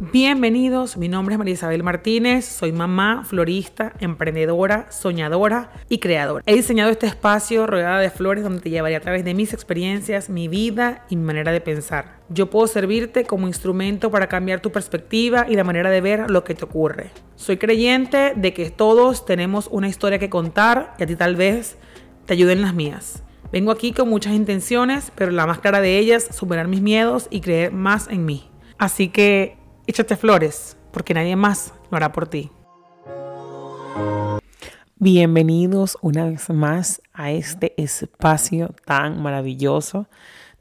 Bienvenidos, mi nombre es María Isabel Martínez, soy mamá, florista, emprendedora, soñadora y creadora. He diseñado este espacio rodeada de flores donde te llevaré a través de mis experiencias, mi vida y mi manera de pensar. Yo puedo servirte como instrumento para cambiar tu perspectiva y la manera de ver lo que te ocurre. Soy creyente de que todos tenemos una historia que contar y a ti tal vez te ayuden las mías. Vengo aquí con muchas intenciones, pero la más clara de ellas, superar mis miedos y creer más en mí. Así que échate flores, porque nadie más lo hará por ti. Bienvenidos una vez más a este espacio tan maravilloso.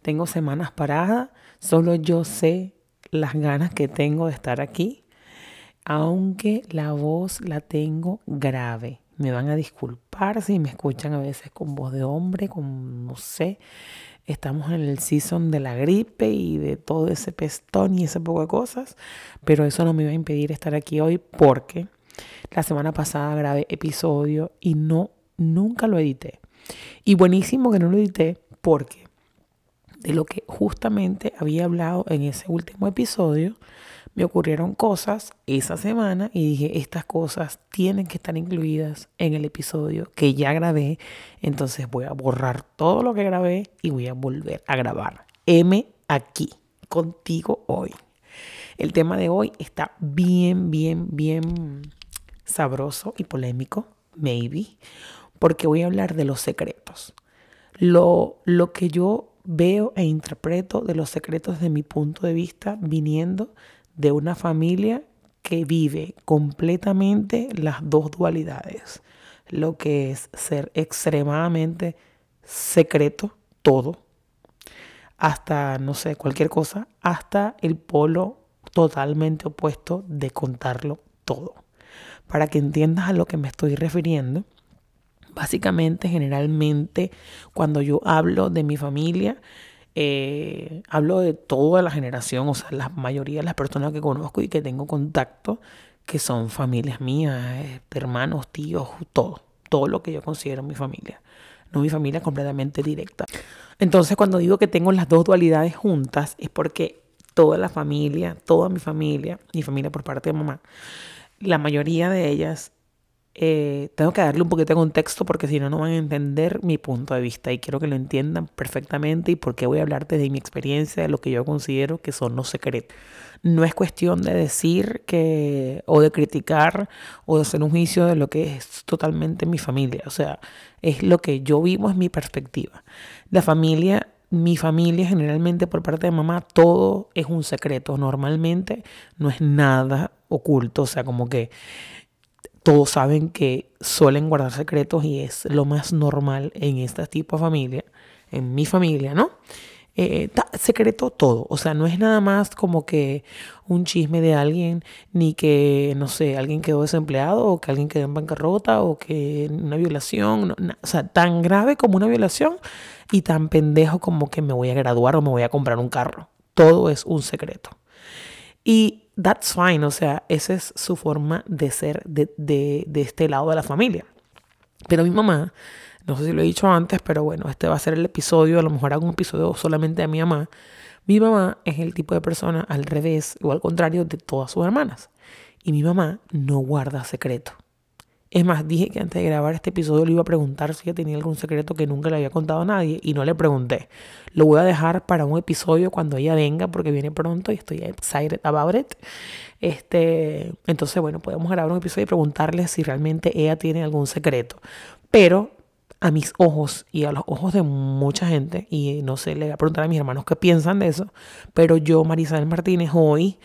Tengo semanas paradas, solo yo sé las ganas que tengo de estar aquí, aunque la voz la tengo grave. Me van a disculpar si me escuchan a veces con voz de hombre, con no sé. Estamos en el season de la gripe y de todo ese pestón y ese poco de cosas, pero eso no me va a impedir estar aquí hoy porque la semana pasada grabé episodio y no nunca lo edité. Y buenísimo que no lo edité porque de lo que justamente había hablado en ese último episodio, me ocurrieron cosas esa semana y dije, estas cosas tienen que estar incluidas en el episodio que ya grabé, entonces voy a borrar todo lo que grabé y voy a volver a grabar. M aquí, contigo hoy. El tema de hoy está bien, bien, bien sabroso y polémico, maybe, porque voy a hablar de los secretos. Lo, lo que yo veo e interpreto de los secretos de mi punto de vista viniendo de una familia que vive completamente las dos dualidades, lo que es ser extremadamente secreto, todo, hasta, no sé, cualquier cosa, hasta el polo totalmente opuesto de contarlo todo. Para que entiendas a lo que me estoy refiriendo, básicamente, generalmente, cuando yo hablo de mi familia, eh, hablo de toda la generación, o sea, la mayoría de las personas que conozco y que tengo contacto, que son familias mías, eh, hermanos, tíos, todo, todo lo que yo considero mi familia, no mi familia completamente directa. Entonces, cuando digo que tengo las dos dualidades juntas, es porque toda la familia, toda mi familia, mi familia por parte de mamá, la mayoría de ellas eh, tengo que darle un poquito de contexto porque si no, no van a entender mi punto de vista y quiero que lo entiendan perfectamente y porque voy a hablarte de mi experiencia, de lo que yo considero que son los secretos. No es cuestión de decir que, o de criticar, o de hacer un juicio de lo que es totalmente mi familia. O sea, es lo que yo vivo, es mi perspectiva. La familia mi familia generalmente por parte de mamá todo es un secreto. Normalmente no es nada oculto. O sea, como que todos saben que suelen guardar secretos y es lo más normal en este tipo de familia, en mi familia, ¿no? Eh, secreto todo, o sea, no es nada más como que un chisme de alguien, ni que, no sé, alguien quedó desempleado o que alguien quedó en bancarrota o que una violación, o sea, tan grave como una violación y tan pendejo como que me voy a graduar o me voy a comprar un carro. Todo es un secreto. Y that's fine, o sea, esa es su forma de ser de, de, este lado de la familia. Pero mi mamá, no sé si lo he dicho antes, pero bueno, este va a ser el episodio, a lo mejor hago un episodio solamente de mi mamá. Mi mamá es el tipo de persona al revés o al contrario de todas sus hermanas. Y mi mamá no guarda secreto. Es más, dije que antes de grabar este episodio le iba a preguntar si ella tenía algún secreto que nunca le había contado a nadie y no le pregunté. Lo voy a dejar para un episodio cuando ella venga porque viene pronto y estoy excited about it. Este, entonces, bueno, podemos grabar un episodio y preguntarle si realmente ella tiene algún secreto. Pero a mis ojos y a los ojos de mucha gente, y no sé, le voy a preguntar a mis hermanos qué piensan de eso, pero yo, Marisabel Martínez, hoy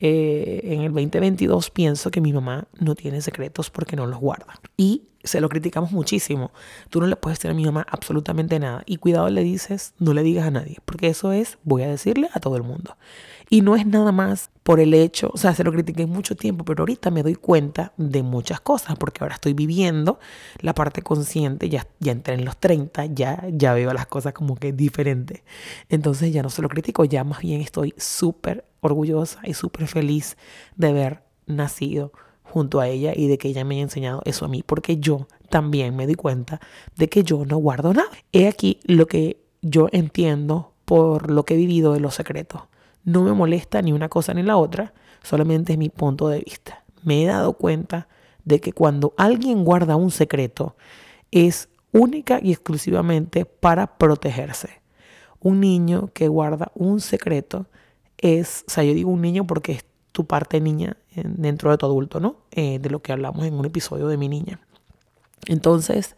eh, en el 2022 pienso que mi mamá no tiene secretos porque no los guarda. Y se lo criticamos muchísimo. Tú no le puedes decir a mi mamá absolutamente nada. Y cuidado le dices, no le digas a nadie, porque eso es, voy a decirle a todo el mundo. Y no es nada más por el hecho, o sea, se lo critiqué mucho tiempo, pero ahorita me doy cuenta de muchas cosas, porque ahora estoy viviendo la parte consciente, ya, ya entré en los 30, ya, ya veo las cosas como que diferentes. Entonces ya no se lo critico, ya más bien estoy súper orgullosa y súper feliz de haber nacido junto a ella y de que ella me haya enseñado eso a mí, porque yo también me di cuenta de que yo no guardo nada. He aquí lo que yo entiendo por lo que he vivido de los secretos. No me molesta ni una cosa ni la otra, solamente es mi punto de vista. Me he dado cuenta de que cuando alguien guarda un secreto es única y exclusivamente para protegerse. Un niño que guarda un secreto es, o sea, yo digo un niño porque es tu parte niña dentro de tu adulto, ¿no? Eh, de lo que hablamos en un episodio de mi niña. Entonces,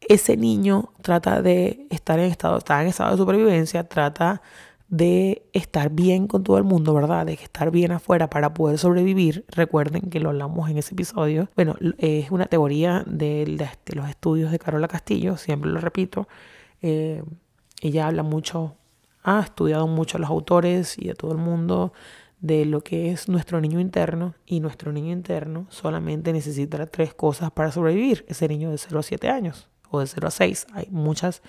ese niño trata de estar en estado, está en estado de supervivencia, trata de estar bien con todo el mundo, ¿verdad? De estar bien afuera para poder sobrevivir. Recuerden que lo hablamos en ese episodio. Bueno, es una teoría de, los estudios de Carola Castillo, siempre lo repito. Eh, ella habla mucho, ha estudiado mucho a los autores y a todo el mundo de lo que es nuestro niño interno y nuestro niño interno solamente necesita tres cosas para sobrevivir. Ese niño de 0 a 7 años o de 0 a 6. Hay muchas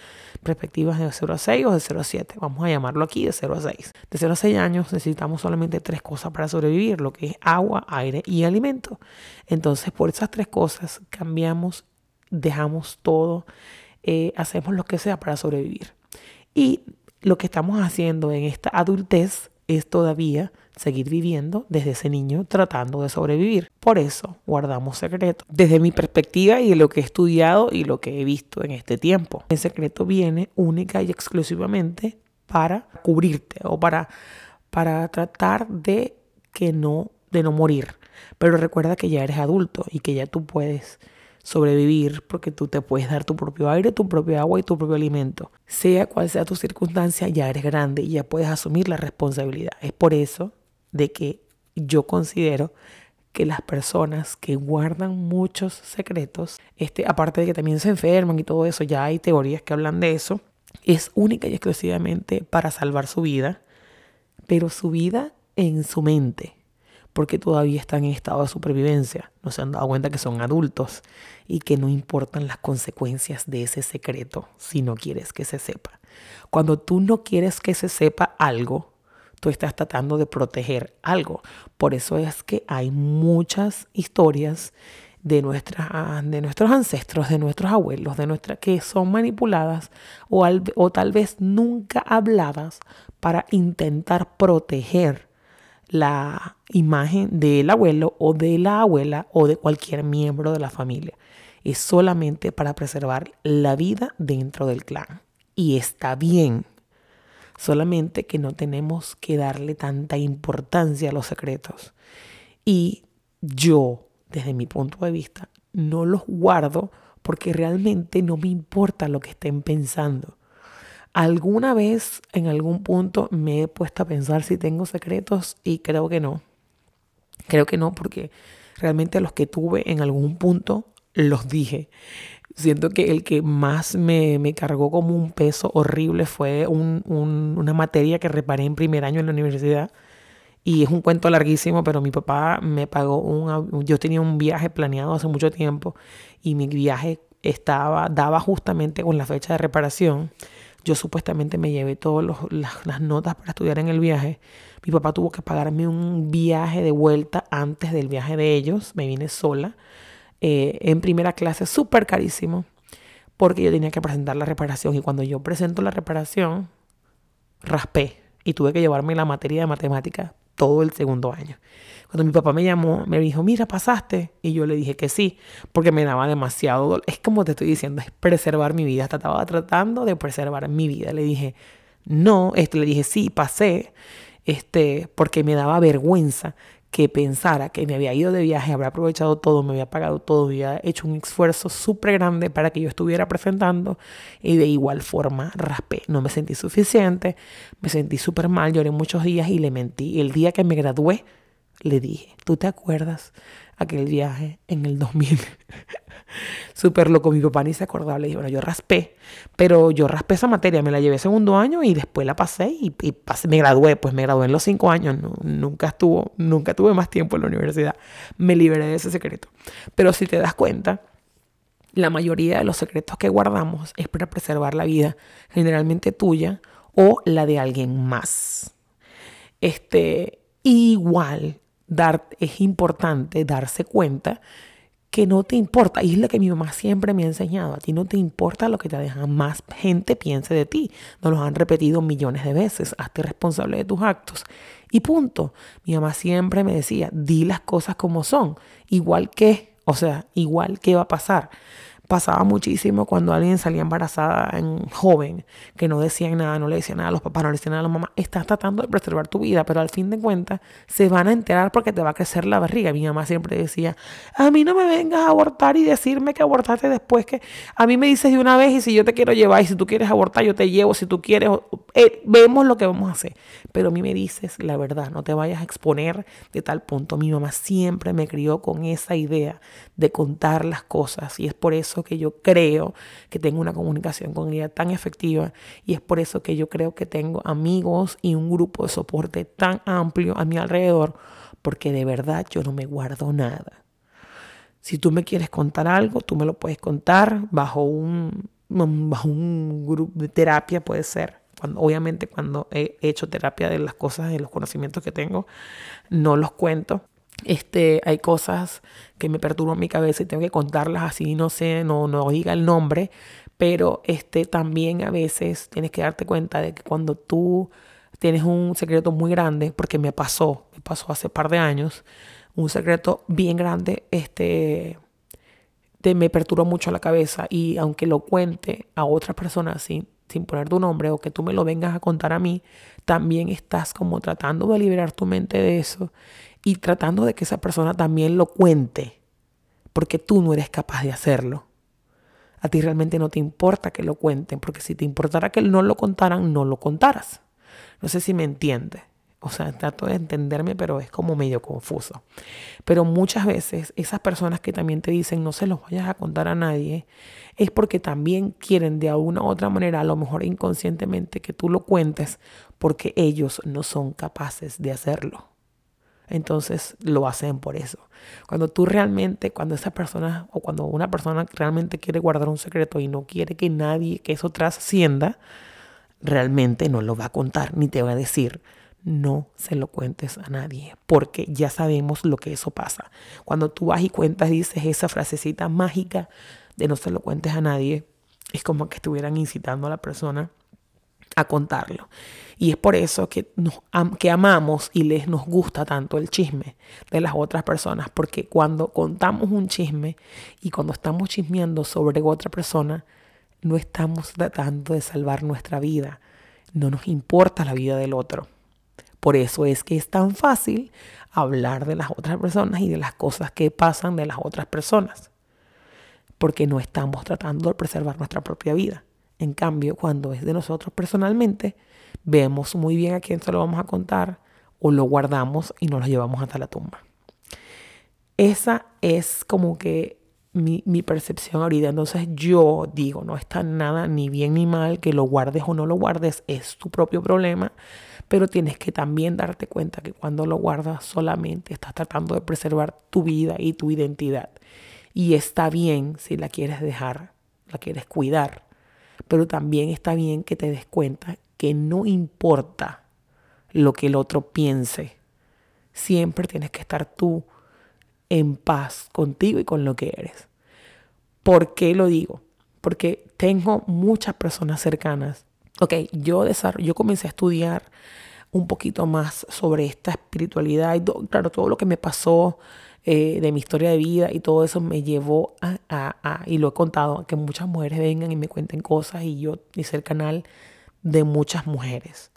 perspectivas de 0 a 6 o de 0 a 7. Vamos a llamarlo aquí de 0 a 6. De 0 a 6 años necesitamos solamente tres cosas para sobrevivir, lo que es agua, aire y alimento. Entonces, por esas tres cosas cambiamos, dejamos todo, eh, hacemos lo que sea para sobrevivir. Y lo que estamos haciendo en esta adultez es todavía seguir viviendo desde ese niño tratando de sobrevivir. Por eso guardamos secretos. Desde mi perspectiva y de lo que he estudiado y lo que he visto en este tiempo. El secreto viene única y exclusivamente para cubrirte o para, para tratar de que no, de no morir. Pero recuerda que ya eres adulto y que ya tú puedes sobrevivir porque tú te puedes dar tu propio aire, tu propio agua y tu propio alimento. Sea cual sea tu circunstancia, ya eres grande y ya puedes asumir la responsabilidad. Es por eso de que yo considero que las personas que guardan muchos secretos, este, aparte de que también se enferman y todo eso, ya hay teorías que hablan de eso, es única y exclusivamente para salvar su vida, pero su vida en su mente, porque todavía están en estado de supervivencia. No se han dado cuenta que son adultos y que no importan las consecuencias de ese secreto si no quieres que se sepa. Cuando tú no quieres que se sepa algo, tú estás tratando de proteger algo. Por eso es que hay muchas historias de, de nuestros ancestros, de nuestros abuelos, de nuestra, que son manipuladas o, o tal vez nunca habladas para intentar proteger la imagen del abuelo o de la abuela o de cualquier miembro de la familia. Es solamente para preservar la vida dentro del clan. Y está bien. Solamente que no tenemos que darle tanta importancia a los secretos. Y yo, desde mi punto de vista, no los guardo porque realmente no me importa lo que estén pensando. Alguna vez, en algún punto, me he puesto a pensar si tengo secretos y creo que no. Creo que no, porque realmente los que tuve en algún punto los dije. Siento que el que más me, cargó como un peso horrible fue una materia que reparé en primer año en la universidad. Y es un cuento larguísimo, pero mi papá me pagó un... Yo tenía un viaje planeado hace mucho tiempo y mi viaje estaba, daba justamente con la fecha de reparación. Yo supuestamente me llevé todas las, notas para estudiar en el viaje. Mi papá tuvo que pagarme un viaje de vuelta antes del viaje de ellos. Me vine sola eh, en primera clase, súper carísimo, porque yo tenía que presentar la reparación. Y cuando yo presento la reparación, raspé y tuve que llevarme la materia de matemática todo el segundo año. Cuando mi papá me llamó, me dijo, mira, pasaste. Y yo le dije que sí, porque me daba demasiado dolor. Es como te estoy diciendo, es preservar mi vida. Estaba tratando de preservar mi vida. Le dije, no, este, le dije, sí, pasé, este, porque me daba vergüenza que pensara que me había ido de viaje, habría aprovechado todo, me había pagado todo, había hecho un esfuerzo súper grande para que yo estuviera presentando y de igual forma raspé. No me sentí suficiente, me sentí súper mal, lloré muchos días y le mentí. El día que me gradué, le dije, ¿tú te acuerdas aquel viaje en el 2000? Súper loco, mi papá ni se acordaba. Le dije, bueno, yo raspé, pero yo raspé esa materia, me la llevé segundo año y después la pasé y, pasé, me gradué, pues me gradué en los cinco años, nunca, estuvo, nunca tuve más tiempo en la universidad. Me liberé de ese secreto. Pero si te das cuenta, la mayoría de los secretos que guardamos es para preservar la vida, generalmente tuya o la de alguien más. Este, igual, dar, es importante darse cuenta que no te importa. Y es lo que mi mamá siempre me ha enseñado. A ti no te importa lo que te dejan más gente piense de ti. Nos lo han repetido millones de veces. Hazte responsable de tus actos. Y punto. Mi mamá siempre me decía, di las cosas como son. Igual que, o sea, igual que va a pasar pasaba muchísimo cuando alguien salía embarazada en joven, que no decían nada, no le decían nada a los papás, no le decían nada a la mamá. Estás tratando de preservar tu vida, pero al fin de cuentas se van a enterar porque te va a crecer la barriga. Mi mamá siempre decía, a mí no me vengas a abortar y decirme que abortaste después que a mí me dices de una vez y si yo te quiero llevar y si tú quieres abortar yo te llevo, si tú quieres, eh, vemos lo que vamos a hacer. Pero a mí me dices la verdad, no te vayas a exponer de tal punto. Mi mamá siempre me crió con esa idea de contar las cosas y es por eso que yo creo que tengo una comunicación con ella tan efectiva y es por eso que yo creo que tengo amigos y un grupo de soporte tan amplio a mi alrededor, porque de verdad yo no me guardo nada. Si tú me quieres contar algo, tú me lo puedes contar bajo un, bajo un grupo de terapia, puede ser. Cuando, obviamente cuando he hecho terapia de las cosas, de los conocimientos que tengo, no los cuento este, hay cosas que me perturban mi cabeza y tengo que contarlas así, no sé, no, no diga el nombre, pero este, también a veces tienes que darte cuenta de que cuando tú tienes un secreto muy grande, porque me pasó, me pasó hace par de años, un secreto bien grande, este, te, me perturba mucho la cabeza y aunque lo cuente a otras personas sin, sin poner tu nombre o que tú me lo vengas a contar a mí, también estás como tratando de liberar tu mente de eso y tratando de que esa persona también lo cuente, porque tú no eres capaz de hacerlo. A ti realmente no te importa que lo cuenten, porque si te importara que no lo contaran, no lo contaras. No sé si me entiendes. O sea, trato de entenderme, pero es como medio confuso. Pero muchas veces esas personas que también te dicen no se los vayas a contar a nadie, es porque también quieren de alguna u otra manera, a lo mejor inconscientemente, que tú lo cuentes, porque ellos no son capaces de hacerlo entonces lo hacen por eso. Cuando tú realmente, cuando esa persona o cuando una persona realmente quiere guardar un secreto y no quiere que nadie, que eso trascienda, realmente no lo va a contar ni te va a decir. No se lo cuentes a nadie, porque ya sabemos lo que eso pasa. Cuando tú vas y cuentas, dices esa frasecita mágica de no se lo cuentes a nadie, es como que estuvieran incitando a la persona a contarlo. Y es por eso que, nos, que amamos y les nos gusta tanto el chisme de las otras personas, porque cuando contamos un chisme y cuando estamos chismeando sobre otra persona, no estamos tratando de salvar nuestra vida, no nos importa la vida del otro. Por eso es que es tan fácil hablar de las otras personas y de las cosas que pasan de las otras personas, porque no estamos tratando de preservar nuestra propia vida. En cambio, cuando es de nosotros personalmente, vemos muy bien a quién se lo vamos a contar o lo guardamos y nos lo llevamos hasta la tumba. Esa es como que mi, mi, percepción ahorita. Entonces yo digo, no está nada ni bien ni mal que lo guardes o no lo guardes, es tu propio problema, pero tienes que también darte cuenta que cuando lo guardas solamente estás tratando de preservar tu vida y tu identidad. Y está bien si la quieres dejar, la quieres cuidar, pero también está bien que te des cuenta que no importa lo que el otro piense, siempre tienes que estar tú en paz contigo y con lo que eres. ¿Por qué lo digo? Porque tengo muchas personas cercanas. Ok, yo, yo comencé a estudiar un poquito más sobre esta espiritualidad y claro, todo lo que me pasó eh, de mi historia de vida y todo eso me llevó a, a, y lo he contado, a que muchas mujeres vengan y me cuenten cosas y yo hice el canal de muchas mujeres.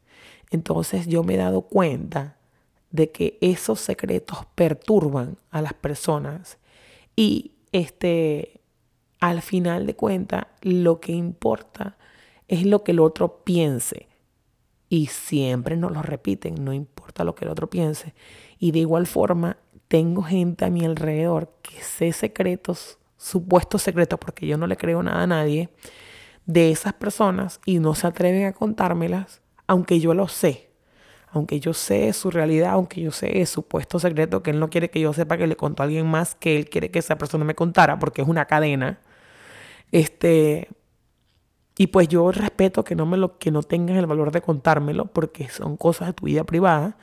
Entonces yo me he dado cuenta de que esos secretos perturban a las personas y este al final de cuentas lo que importa es lo que el otro piense y siempre nos lo repiten, no importa lo que el otro piense. Y de igual forma tengo gente a mi alrededor que sé secretos, supuestos secretos, porque yo no le creo nada a nadie, de esas personas y no se atreven a contármelas, aunque yo lo sé. Aunque yo sé su realidad, aunque yo sé supuesto secreto que él no quiere que yo sepa que le contó a alguien más que él quiere que esa persona me contara, porque es una cadena. Este, y pues yo respeto que no me lo que no tengan el valor de contármelo porque son cosas de tu vida privada.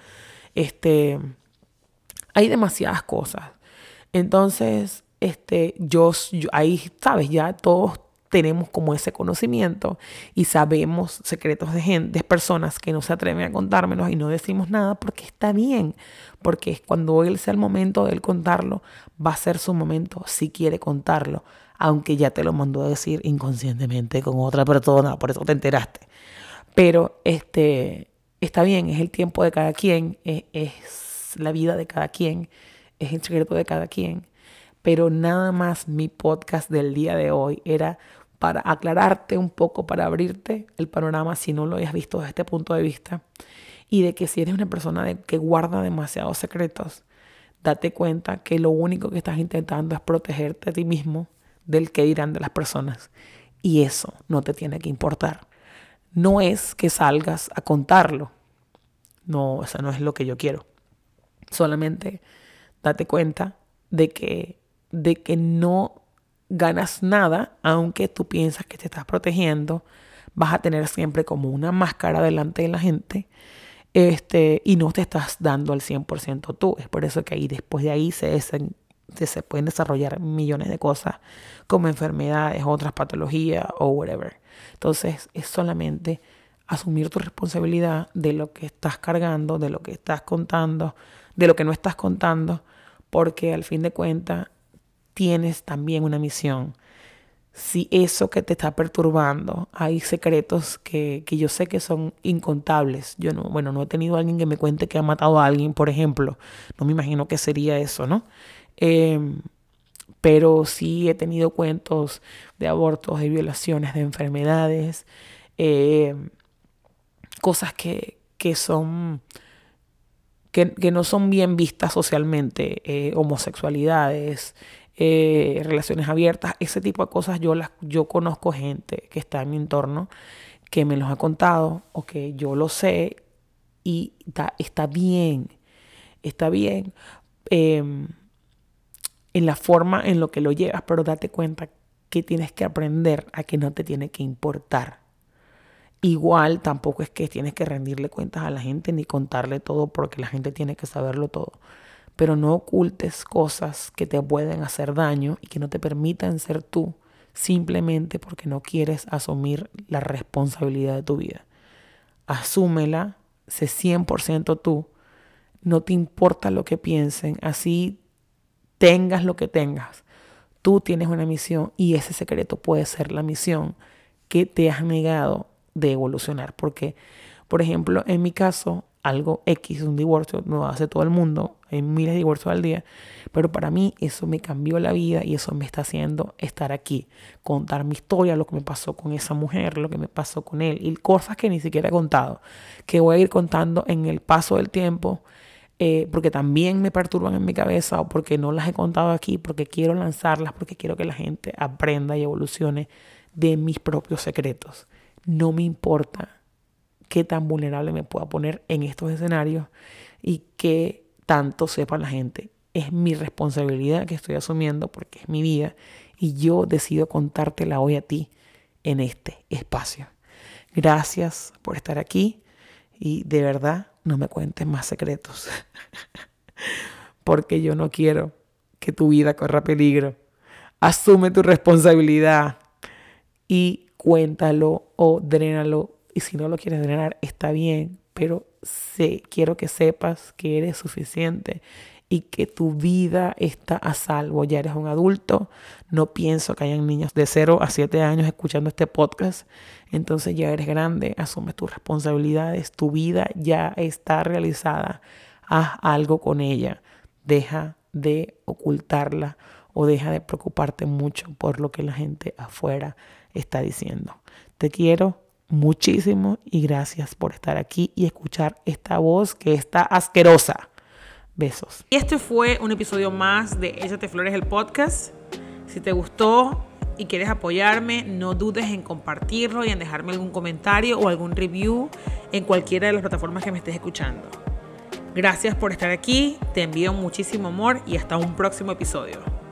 Este, hay demasiadas cosas. Entonces, este, yo, ahí, sabes, ya todos tenemos como ese conocimiento y sabemos secretos de gente, de personas que no se atreven a contármelos y no decimos nada porque está bien, porque cuando él sea el momento de él contarlo, va a ser su momento si quiere contarlo, aunque ya te lo mandó a decir inconscientemente con otra persona, por eso te enteraste. Pero este, está bien, es el tiempo de cada quien, es, es la vida de cada quien, es el secreto de cada quien. Pero nada más mi podcast del día de hoy era para aclararte un poco, para abrirte el panorama si no lo hayas visto desde este punto de vista. Y de que si eres una persona que guarda demasiados secretos, date cuenta que lo único que estás intentando es protegerte a ti mismo del que dirán de las personas. Y eso no te tiene que importar. No es que salgas a contarlo. No, eso no es lo que yo quiero. Solamente date cuenta de que, de que no ganas nada, aunque tú piensas que te estás protegiendo, vas a tener siempre como una máscara delante de la gente este, y no te estás dando al 100% tú. Es por eso que ahí después de ahí se, se, pueden desarrollar millones de cosas como enfermedades, otras patologías o whatever. Entonces es solamente asumir tu responsabilidad de lo que estás cargando, de lo que estás contando, de lo que no estás contando, porque al fin de cuentas tienes también una misión. Si eso que te está perturbando, hay secretos que, yo sé que son incontables. Yo no, bueno, no he tenido a alguien que me cuente que ha matado a alguien, por ejemplo. No me imagino que sería eso, ¿no? Em, pero sí he tenido cuentos de abortos, de violaciones, de enfermedades, em, cosas que, son que, no son bien vistas socialmente, eh, homosexualidades, eh, relaciones abiertas, ese tipo de cosas yo, las, yo conozco gente que está en mi entorno que me los ha contado o que yo lo sé y está, bien, está bien em, en la forma en lo que lo llevas, pero date cuenta que tienes que aprender a que no te tiene que importar. Igual tampoco es que tienes que rendirle cuentas a la gente ni contarle todo porque la gente tiene que saberlo todo pero no ocultes cosas que te pueden hacer daño y que no te permitan ser tú simplemente porque no quieres asumir la responsabilidad de tu vida. Asúmela, sé 100% tú, no te importa lo que piensen, así tengas lo que tengas. Tú tienes una misión y ese secreto puede ser la misión que te has negado de evolucionar. Porque, por ejemplo, en mi caso, algo X, un divorcio, no hace todo el mundo, hay miles de divorcios al día, pero para mí eso me cambió la vida y eso me está haciendo estar aquí, contar mi historia, lo que me pasó con esa mujer, lo que me pasó con él y cosas que ni siquiera he contado, que voy a ir contando en el paso del tiempo. Eh, porque también me perturban en mi cabeza o porque no las he contado aquí, porque quiero lanzarlas, porque quiero que la gente aprenda y evolucione de mis propios secretos. No me importa qué tan vulnerable me pueda poner en estos escenarios y qué tanto sepa la gente. Es mi responsabilidad que estoy asumiendo porque es mi vida y yo decido contártela hoy a ti en este espacio. Gracias por estar aquí y de verdad no me cuentes más secretos porque yo no quiero que tu vida corra peligro. Asume tu responsabilidad y cuéntalo o drénalo y si no lo quieres drenar, está bien, pero sé, quiero que sepas que eres suficiente y que tu vida está a salvo. Ya eres un adulto. No pienso que hayan niños de 0 a 7 años escuchando este podcast. Entonces ya eres grande, asumes tus responsabilidades, tu vida ya está realizada. Haz algo con ella. Deja de ocultarla o deja de preocuparte mucho por lo que la gente afuera está diciendo. Te quiero, muchísimo y gracias por estar aquí y escuchar esta voz que está asquerosa. Besos. Y este fue un episodio más de Échate Flores, el podcast. Si te gustó y quieres apoyarme, no dudes en compartirlo y en dejarme algún comentario o algún review en cualquiera de las plataformas que me estés escuchando. Gracias por estar aquí, te envío muchísimo amor y hasta un próximo episodio.